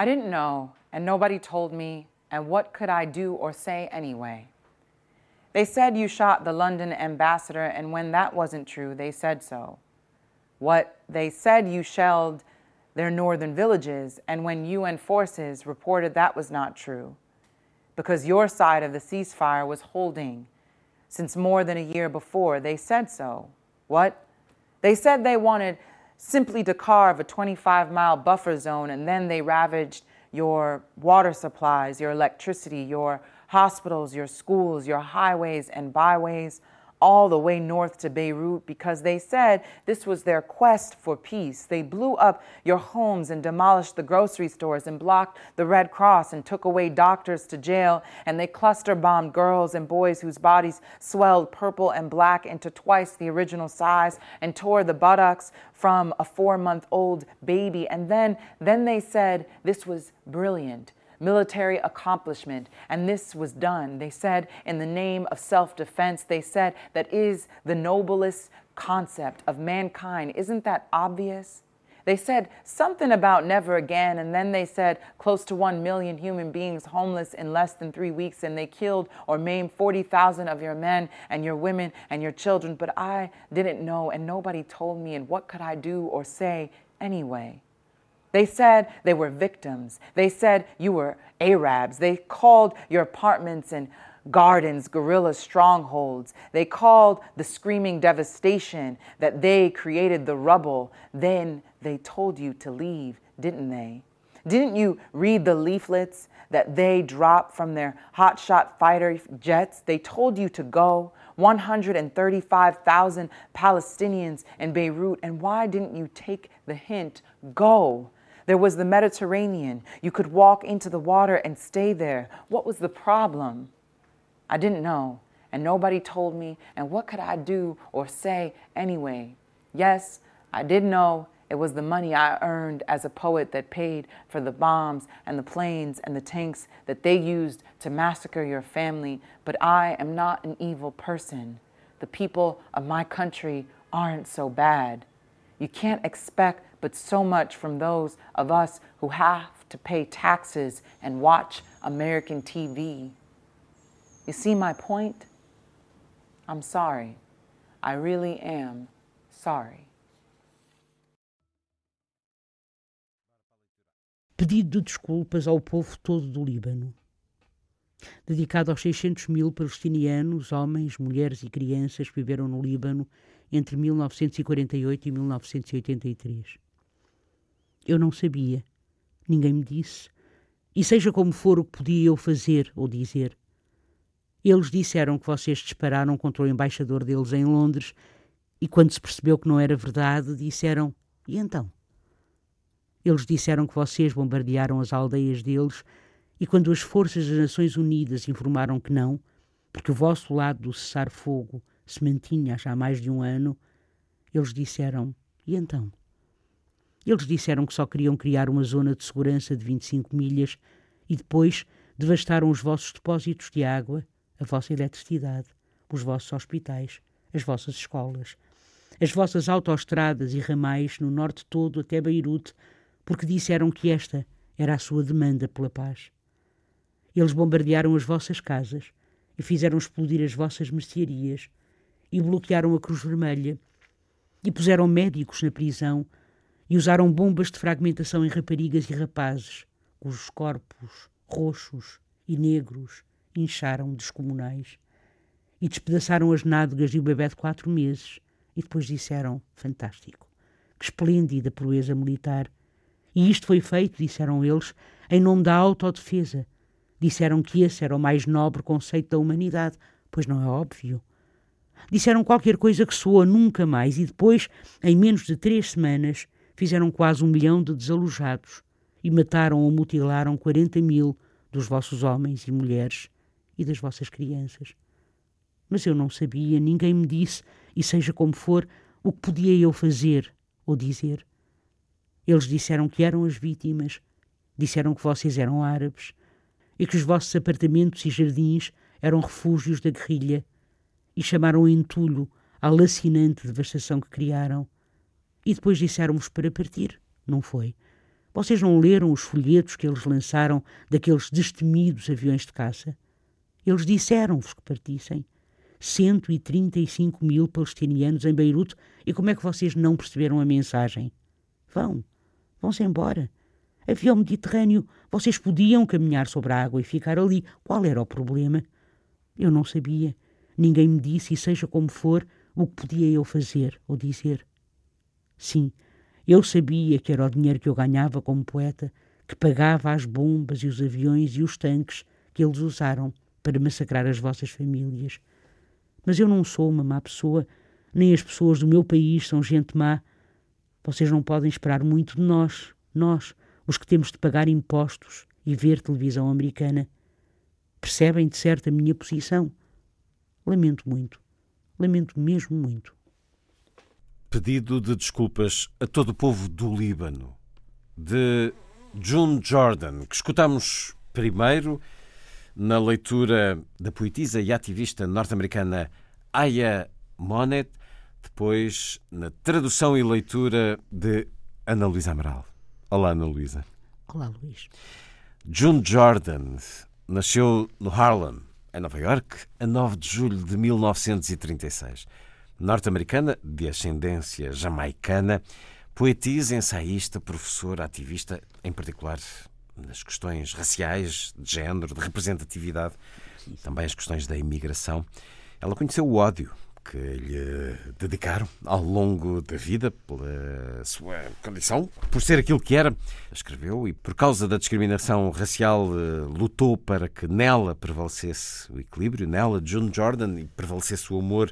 I didn't know, and nobody told me, and what could I do or say anyway? They said you shot the London ambassador, and when that wasn't true, they said so. What they said you shelled their northern villages, and when UN forces reported that was not true, because your side of the ceasefire was holding since more than a year before, they said so. What? They said they wanted simply to carve a 25 mile buffer zone, and then they ravaged your water supplies, your electricity, your hospitals, your schools, your highways and byways, all the way north to Beirut because they said this was their quest for peace. They blew up your homes and demolished the grocery stores and blocked the Red Cross and took away doctors to jail. And they cluster bombed girls and boys whose bodies swelled purple and black into twice the original size and tore the buttocks from a four month old baby. And then, then they said this was brilliant military accomplishment. And this was done. They said, in the name of self defense, they said that is the noblest concept of mankind. Isn't that obvious? They said something about never again, and then they said close to 1 million human beings homeless in less than three weeks, and they killed or maimed 40,000 of your men and your women and your children. But I didn't know, and nobody told me, and what could I do or say anyway? They said they were victims. They said you were Arabs. They called your apartments and gardens guerrilla strongholds. They called the screaming devastation that they created the rubble. Then they told you to leave, didn't they? Didn't you read the leaflets that they dropped from their hotshot fighter jets? They told you to go. 135,000 Palestinians in Beirut. And why didn't you take the hint? Go. There was the Mediterranean. You could walk into the water and stay there. What was the problem? I didn't know, and nobody told me, and what could I do or say anyway? Yes, I did know it was the money I earned as a poet that paid for the bombs and the planes and the tanks that they used to massacre your family, but I am not an evil person. The people of my country aren't so bad. You can't expect but so much from those of us who have to pay taxes and watch American TV. You see my point? I'm sorry. I really am sorry. Pedido de desculpas ao povo todo do Líbano. Dedicado aos 600 mil palestinianos, homens, mulheres e crianças que viveram no Líbano entre 1948 e 1983. Eu não sabia. Ninguém me disse. E seja como for o que podia eu fazer ou dizer. Eles disseram que vocês dispararam contra o embaixador deles em Londres e quando se percebeu que não era verdade, disseram: E então? Eles disseram que vocês bombardearam as aldeias deles e quando as forças das Nações Unidas informaram que não, porque o vosso lado do cessar-fogo se mantinha já há mais de um ano, eles disseram: E então? Eles disseram que só queriam criar uma zona de segurança de 25 milhas e depois devastaram os vossos depósitos de água, a vossa eletricidade, os vossos hospitais, as vossas escolas, as vossas autoestradas e ramais no norte todo até Beirute, porque disseram que esta era a sua demanda pela paz. Eles bombardearam as vossas casas e fizeram explodir as vossas mercearias e bloquearam a Cruz Vermelha e puseram médicos na prisão e usaram bombas de fragmentação em raparigas e rapazes, cujos corpos roxos e negros incharam descomunais. E despedaçaram as nádegas e o bebê de quatro meses, e depois disseram: Fantástico, que esplêndida proeza militar. E isto foi feito, disseram eles, em nome da autodefesa, Disseram que esse era o mais nobre conceito da humanidade, pois não é óbvio. Disseram qualquer coisa que soou nunca mais e depois, em menos de três semanas, fizeram quase um milhão de desalojados e mataram ou mutilaram 40 mil dos vossos homens e mulheres e das vossas crianças. Mas eu não sabia, ninguém me disse, e seja como for, o que podia eu fazer ou dizer. Eles disseram que eram as vítimas, disseram que vocês eram árabes e que os vossos apartamentos e jardins eram refúgios da guerrilha e chamaram entulho à lacinante devastação que criaram. E depois disseram-vos para partir, não foi? Vocês não leram os folhetos que eles lançaram daqueles destemidos aviões de caça? Eles disseram-vos que partissem. 135 mil palestinianos em Beirute. E como é que vocês não perceberam a mensagem? Vão, vão-se embora. Havia o Mediterrâneo. Vocês podiam caminhar sobre a água e ficar ali. Qual era o problema? Eu não sabia. Ninguém me disse, e seja como for, o que podia eu fazer ou dizer. Sim, eu sabia que era o dinheiro que eu ganhava como poeta que pagava as bombas e os aviões e os tanques que eles usaram para massacrar as vossas famílias. Mas eu não sou uma má pessoa, nem as pessoas do meu país são gente má. Vocês não podem esperar muito de nós, nós, os que temos de pagar impostos e ver televisão americana. Percebem de certo a minha posição? Lamento muito. Lamento mesmo muito. Pedido de desculpas a todo o povo do Líbano, de June Jordan, que escutamos primeiro na leitura da poetisa e ativista norte-americana Aya Monet, depois na tradução e leitura de Ana Luísa Amaral. Olá, Ana Luísa. Olá, Luís. June Jordan nasceu no Harlem, em Nova York, a 9 de julho de 1936. Norte-americana, de ascendência jamaicana, poetisa, ensaísta, professora, ativista, em particular nas questões raciais, de género, de representatividade, também as questões da imigração. Ela conheceu o ódio que lhe dedicaram ao longo da vida pela sua condição, por ser aquilo que era. Escreveu e, por causa da discriminação racial, eh, lutou para que nela prevalecesse o equilíbrio, nela, June Jordan, e prevalecesse o amor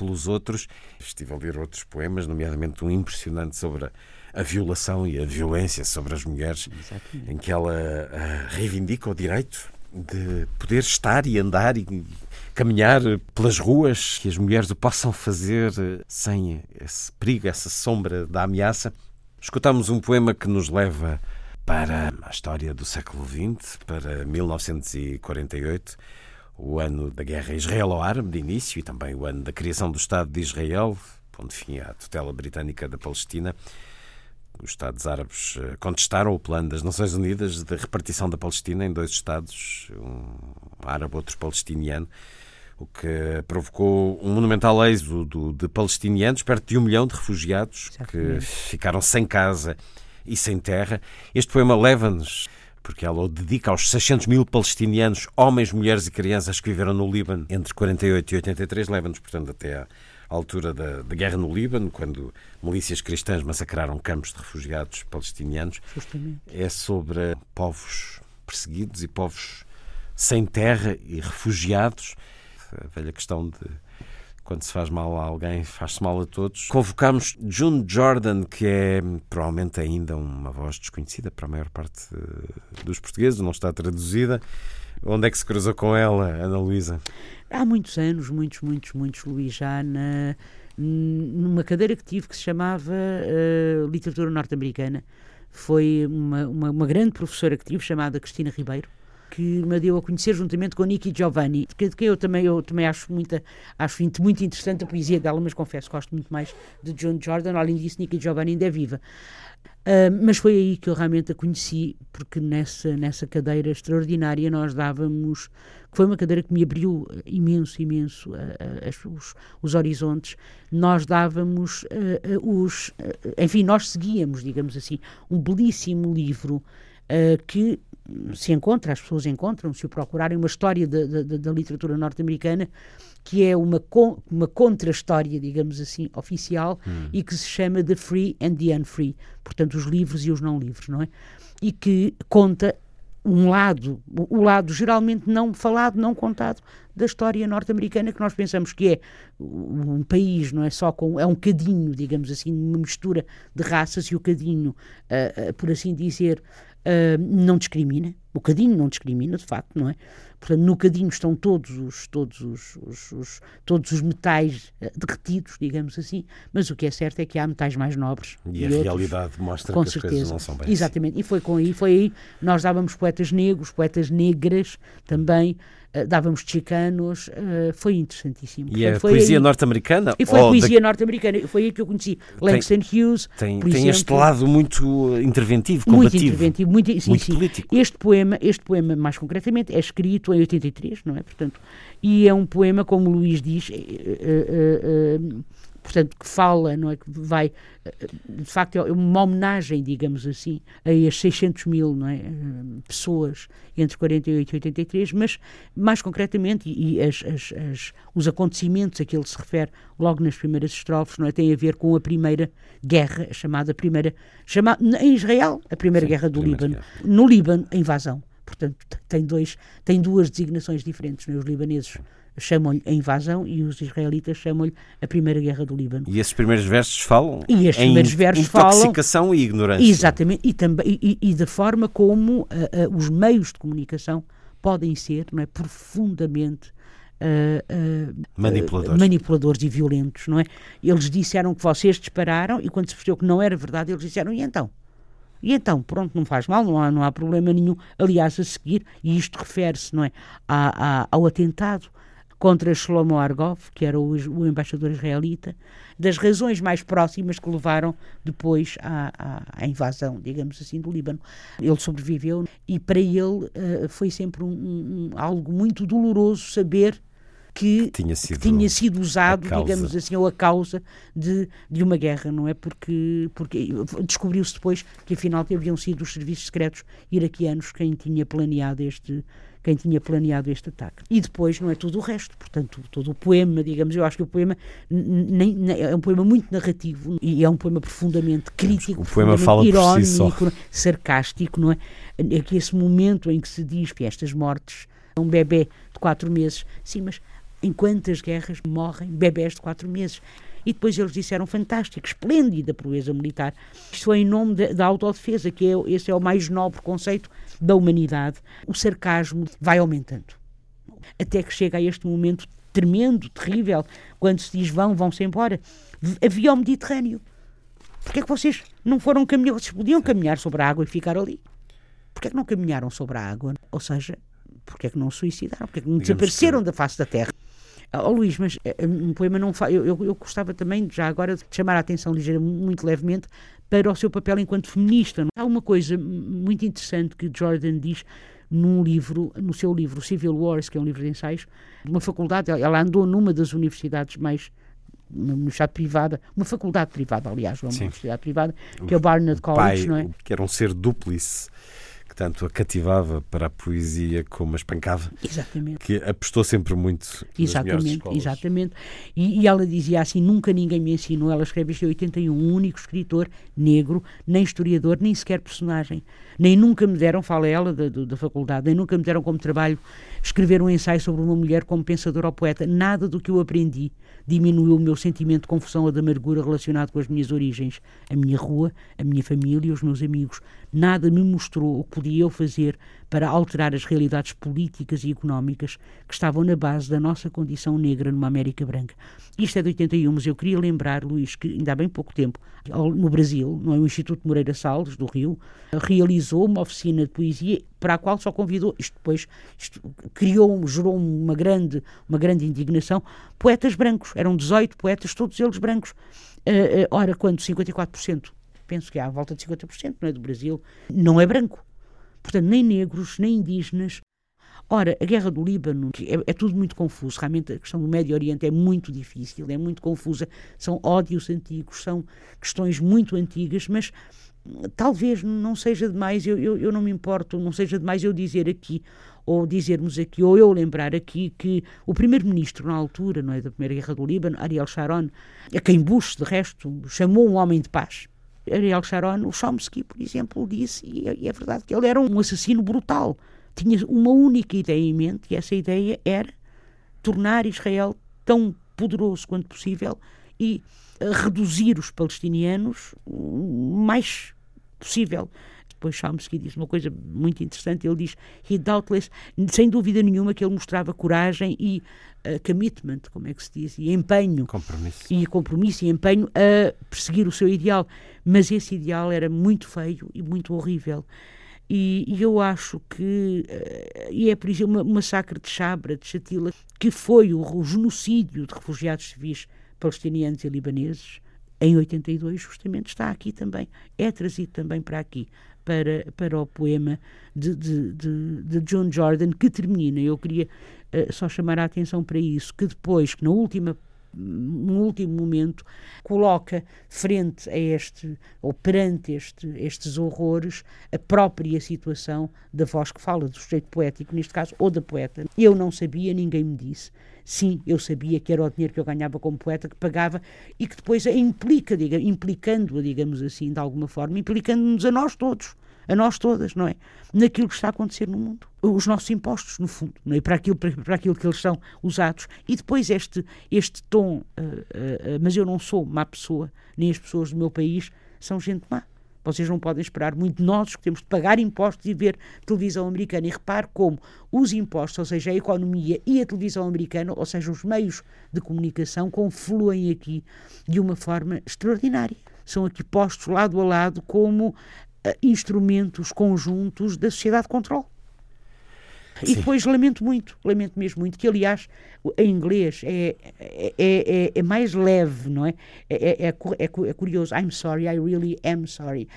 pelos outros. Estive a ler outros poemas, nomeadamente um impressionante sobre a a violação e a violência sobre as mulheres, Exatamente. em que ela uh, reivindica o direito de poder estar e andar e caminhar pelas ruas, que as mulheres o possam fazer eh, sem esse perigo, essa sombra da ameaça. Escutamos um poema que nos leva para a história do século XX, para 1948, o ano da guerra israelo-árabe de início e também o ano da criação do Estado de Israel, pondo fim à tutela britânica da Palestina. Os Estados Árabes eh, contestaram o plano das Nações Unidas de repartição da Palestina em dois Estados, um árabe, outro palestiniano, o que provocou um monumental êxodo de palestinianos, perto de um milhão de refugiados que ficaram sem casa e sem terra. Este poema leva-nos porque ela o dedica aos 600 mil palestinianos, homens, mulheres e crianças que viveram no Líbano entre 48 e 83, leva-nos, portanto, até altura da, da, guerra no Líbano, quando milícias cristãs massacraram campos de refugiados palestinianos. Justamente. É sobre povos perseguidos e povos sem terra e refugiados. A velha questão de quando se faz mal a alguém, faz-se mal a todos. Convocámos June Jordan, que é provavelmente ainda uma voz desconhecida para a maior parte eh, dos portugueses, não está traduzida. Onde é que se cruzou com ela, Ana Luísa? Há muitos anos, muitos, muitos, muitos, Luís, já na, numa cadeira que tive que se chamava uh, Literatura Norte-Americana. Foi uma, uma, uma, grande professora que tive, chamada Cristina Ribeiro, que me deu a conhecer juntamente com Nikki Giovanni, de que eu também, eu também acho, muita, acho muito interessante a poesia dela, mas confesso que gosto muito mais de John Jordan. Além disso, Nikki Giovanni ainda é viva. Uh, mas foi aí que eu realmente a conheci, porque nessa, nessa cadeira extraordinária nós dávamos, que foi uma cadeira que me abriu imenso, imenso uh, uh, os, os, horizontes, nós dávamos os, enfim, nós seguíamos, digamos assim, um belíssimo livro que se encontra, as pessoas encontram, se o procurarem, uma história da, da, da literatura norte-americana que é uma, uma contra-história, digamos assim, oficial hum. e que se chama The Free and the Unfree, portanto, os livres e os não livres, não é? E que conta um lado, o lado geralmente não falado, não contado da história norte-americana que nós pensamos que é um país, não é só com é um cadinho, digamos assim, uma mistura de raças e o cadinho, uh, uh, por assim dizer, uh, não discrimina. O cadinho não discrimina, de facto, não é? Portanto, no cadinho estão todos os, todos os, os, os, todos os metais derretidos, digamos assim, mas o que é certo é que há metais mais nobres. E, e a outros, realidade mostra que certeza. as coisas não são bem assim. Exatamente, assim. e foi com aí, foi aí, nós dávamos poetas negros, poetas negras também, uh, dávamos chicanos, uh, foi interessantíssimo. E a poesia norte-americana? E foi a poesia da... norte-americana, foi aí que eu conheci Langston Hughes. Tem, tem exemplo, este lado muito interventivo, combativo. Muito interventivo, muito, sim, muito sim. político. Este poema, este poema, mais concretamente, é escrito em 83, não é? Portanto, e é um poema, como o Luís diz, portanto, que fala, não é? Que vai, de facto, é uma homenagem, digamos assim, a as 600 mil não é? pessoas entre 48 e 83, mas, mais concretamente, e, as, as, as, os acontecimentos a que ele se refere logo nas primeiras estrofes, não é? Tem a ver com a primeira guerra, chamada primeira, chamada, em Israel, a primeira Sim, guerra do Líbano. Guerra. No Líbano, a invasão. Portanto, tem, dois, tem duas designações diferentes, não é? Os libaneses chamam-lhe a invasão e os israelitas chamam-lhe a Primeira Guerra do Líbano. E esses primeiros versos falam e esses primeiros versos intoxicação falam, e ignorância. Exatamente, e, também, e, e da forma como uh, uh, os meios de comunicação podem ser não é, profundamente Uh, uh, manipuladores. Uh, manipuladores e violentos, não é? Eles disseram que vocês dispararam e quando se percebeu que não era verdade, eles disseram, e então? E então, pronto, não faz mal, não há, não há problema nenhum. Aliás, a seguir, e isto refere-se, não é, a, a, ao atentado contra Shlomo Argov, que era o, o, embaixador israelita, das razões mais próximas que levaram depois à, à, à, invasão, digamos assim, do Líbano. Ele sobreviveu e para ele uh, foi sempre um, um, algo muito doloroso saber que, tinha sido, que tinha sido usado, digamos assim, ou a causa de, de uma guerra, não é? Porque, porque descobriu-se depois que afinal haviam sido os serviços secretos iraquianos quem tinha planeado este, quem tinha planeado este ataque. E depois não é tudo o resto, portanto, todo o poema, digamos, eu acho que o poema nem, nem, é um poema muito narrativo e é um poema profundamente crítico, o poema fala irónico, si sarcástico, não é? É que esse momento em que se diz que estas mortes, um bebê de quatro meses, sim, mas em quantas guerras morrem bebés de quatro meses? E depois eles disseram fantástico, esplêndida proeza militar. Isto foi em nome da autodefesa, que é, esse é o mais nobre conceito da humanidade. O sarcasmo vai aumentando. Até que chega a este momento tremendo, terrível, quando se diz vão, vão-se embora. Havia o Mediterrâneo. Porquê é que vocês não foram caminhar? Vocês podiam caminhar sobre a água e ficar ali. Porquê é que não caminharam sobre a água? Ou seja, porquê é que não suicidaram? Porquê é que não desapareceram que... da face da terra? Oh, Luís, mas eh, um poema não faz. Eu, eu, eu, gostava também, já agora, de chamar a atenção ligeira, muito levemente, para o seu papel enquanto feminista. Há uma coisa muito interessante que Jordan diz num livro, no seu livro Civil Wars, que é um livro de ensaios, de uma faculdade, ela andou numa das universidades mais uma universidade privada, uma faculdade privada, aliás, uma Sim. universidade privada, que é o Barnard College, pai, não é? Que era um ser duplice tanto a cativava para a poesia como a espancava. Exatamente. Que apostou sempre muito Exatamente, exatamente. E, e, ela dizia assim: nunca ninguém me ensinou. Ela escreve isto em 81, um único escritor negro, nem historiador, nem sequer personagem. Nem nunca me deram, fala ela da, da faculdade, nem nunca me deram como trabalho escrever um ensaio sobre uma mulher como pensadora ou poeta. Nada do que eu aprendi diminuiu o meu sentimento de confusão ou de amargura relacionado com as minhas origens, a minha rua, a minha família os meus amigos. Nada me mostrou o que podia eu fazer para alterar as realidades políticas e económicas que estavam na base da nossa condição negra numa América branca. Isto é de 81, mas eu queria lembrar, Luís, que ainda há bem pouco tempo, no Brasil, no Instituto Moreira Salles, do Rio, realizou uma oficina de poesia para a qual só convidou, isto depois isto criou, gerou uma grande, uma grande indignação, poetas brancos, eram 18 poetas, todos eles brancos. Uh, uh, ora, quando 54%, penso que há à volta de 50% não é, do Brasil, não é branco. Portanto, nem negros, nem indígenas. Ora, a guerra do Líbano é, é, tudo muito confuso. Realmente a questão do Médio Oriente é muito difícil, é muito confusa. São ódios antigos, são questões muito antigas, mas talvez não seja demais, eu, eu, eu não me importo, não seja demais eu dizer aqui, ou dizermos aqui, ou eu lembrar aqui que o primeiro-ministro na altura, não é, da Primeira Guerra do Líbano, Ariel Sharon, a quem Bush, de resto, chamou um homem de paz, Ariel Sharon, o Chomsky, por exemplo, disse, e é, e é verdade, que ele era um assassino brutal. Tinha uma única ideia em mente, e essa ideia era tornar Israel tão poderoso quanto possível e eh, reduzir os palestinianos o mais possível. Depois Chomsky diz uma coisa muito interessante, ele diz, he doubtless, sem dúvida nenhuma que ele mostrava coragem e uh, commitment, como é que se diz, e empenho. Compromisso. E compromisso e empenho a perseguir o seu ideal. Mas esse ideal era muito feio e muito horrível. E, e, eu acho que, uh, e é por isso, o massacre de Chabra, de Chatila, que foi o, o, genocídio de refugiados civis palestinianos e libaneses, em 82, justamente está aqui também, é trazido também para aqui, para, para o poema de, de, de, de John Jordan, que termina. Eu queria uh, só chamar a atenção para isso, que depois, que na última último momento, coloca frente a este, ou perante este, estes horrores, a própria situação da voz que fala, do sujeito poético, neste caso, ou da poeta. Eu não sabia, ninguém me disse. Sim, eu sabia que era o dinheiro que eu ganhava como poeta que pagava e que depois implica, diga, implicando-a, digamos assim, de alguma forma, implicando-nos a nós todos a nós todas, não é? Naquilo que está a acontecer no mundo. Os nossos impostos, no fundo, não é? para, aquilo, para, para aquilo que eles são usados. E depois este, este tom, uh, uh, uh, mas eu não sou má pessoa, nem as pessoas do meu país são gente má. Vocês não podem esperar muito nós que temos de pagar impostos e ver televisão americana. E repare como os impostos, ou seja, a economia e a televisão americana, ou seja, os meios de comunicação, confluem aqui de uma forma extraordinária. São aqui postos lado a lado como instrumentos conjuntos da sociedade de controle. Sim. E depois lamento muito, lamento mesmo muito, que aliás em inglês é, é, é, é mais leve, não é? É, é, é, curioso. I'm sorry, I really am sorry.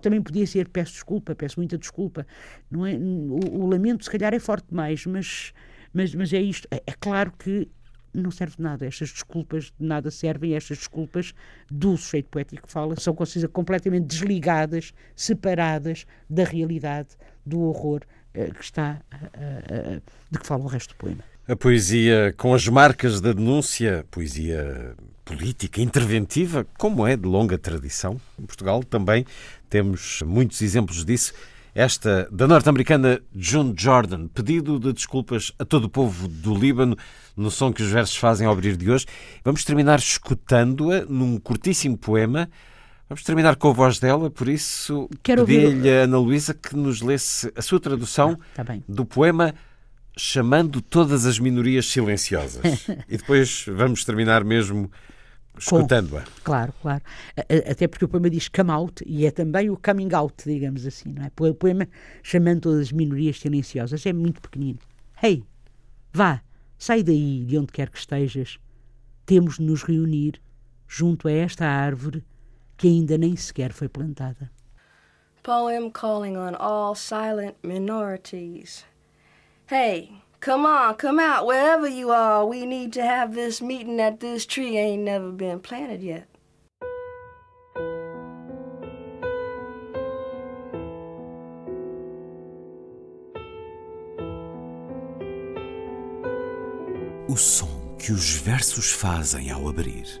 Também podia ser peço desculpa, peço muita desculpa. Não é? O, o lamento se calhar é forte demais, mas, mas, mas é isto. É, claro que não serve de nada. Estas desculpas de nada servem. Estas desculpas do sujeito poético que fala são consideradas completamente desligadas, separadas da realidade, do horror que está, uh, uh, de que fala o resto do poema. A poesia com as marcas da denúncia, poesia política, interventiva, como é de longa tradição. Em Portugal também temos muitos exemplos disso. Esta da norte-americana June Jordan, pedido de desculpas a todo o povo do Líbano no som que os versos fazem ao abrir de hoje. Vamos terminar escutando-a num curtíssimo poema. Vamos terminar com a voz dela, por isso pedi-lhe a Ana Luísa que nos lesse a sua tradução ah, tá do poema Chamando Todas as Minorias Silenciosas. e depois vamos terminar mesmo escutando-a. Claro, claro. Até porque o poema diz come out e é também o coming out, digamos assim, não é? O poema chamando todas as minorias silenciosas é muito pequenino. Hey, vá, Sai daí, de onde quer que estejas. Temos de nos reunir junto a esta árvore que ainda nem sequer foi plantada. Poem calling on all silent minorities. Hey, come on, come out, wherever you are. We need to have this meeting at this tree ain't never been planted yet. o som que os versos fazem ao abrir.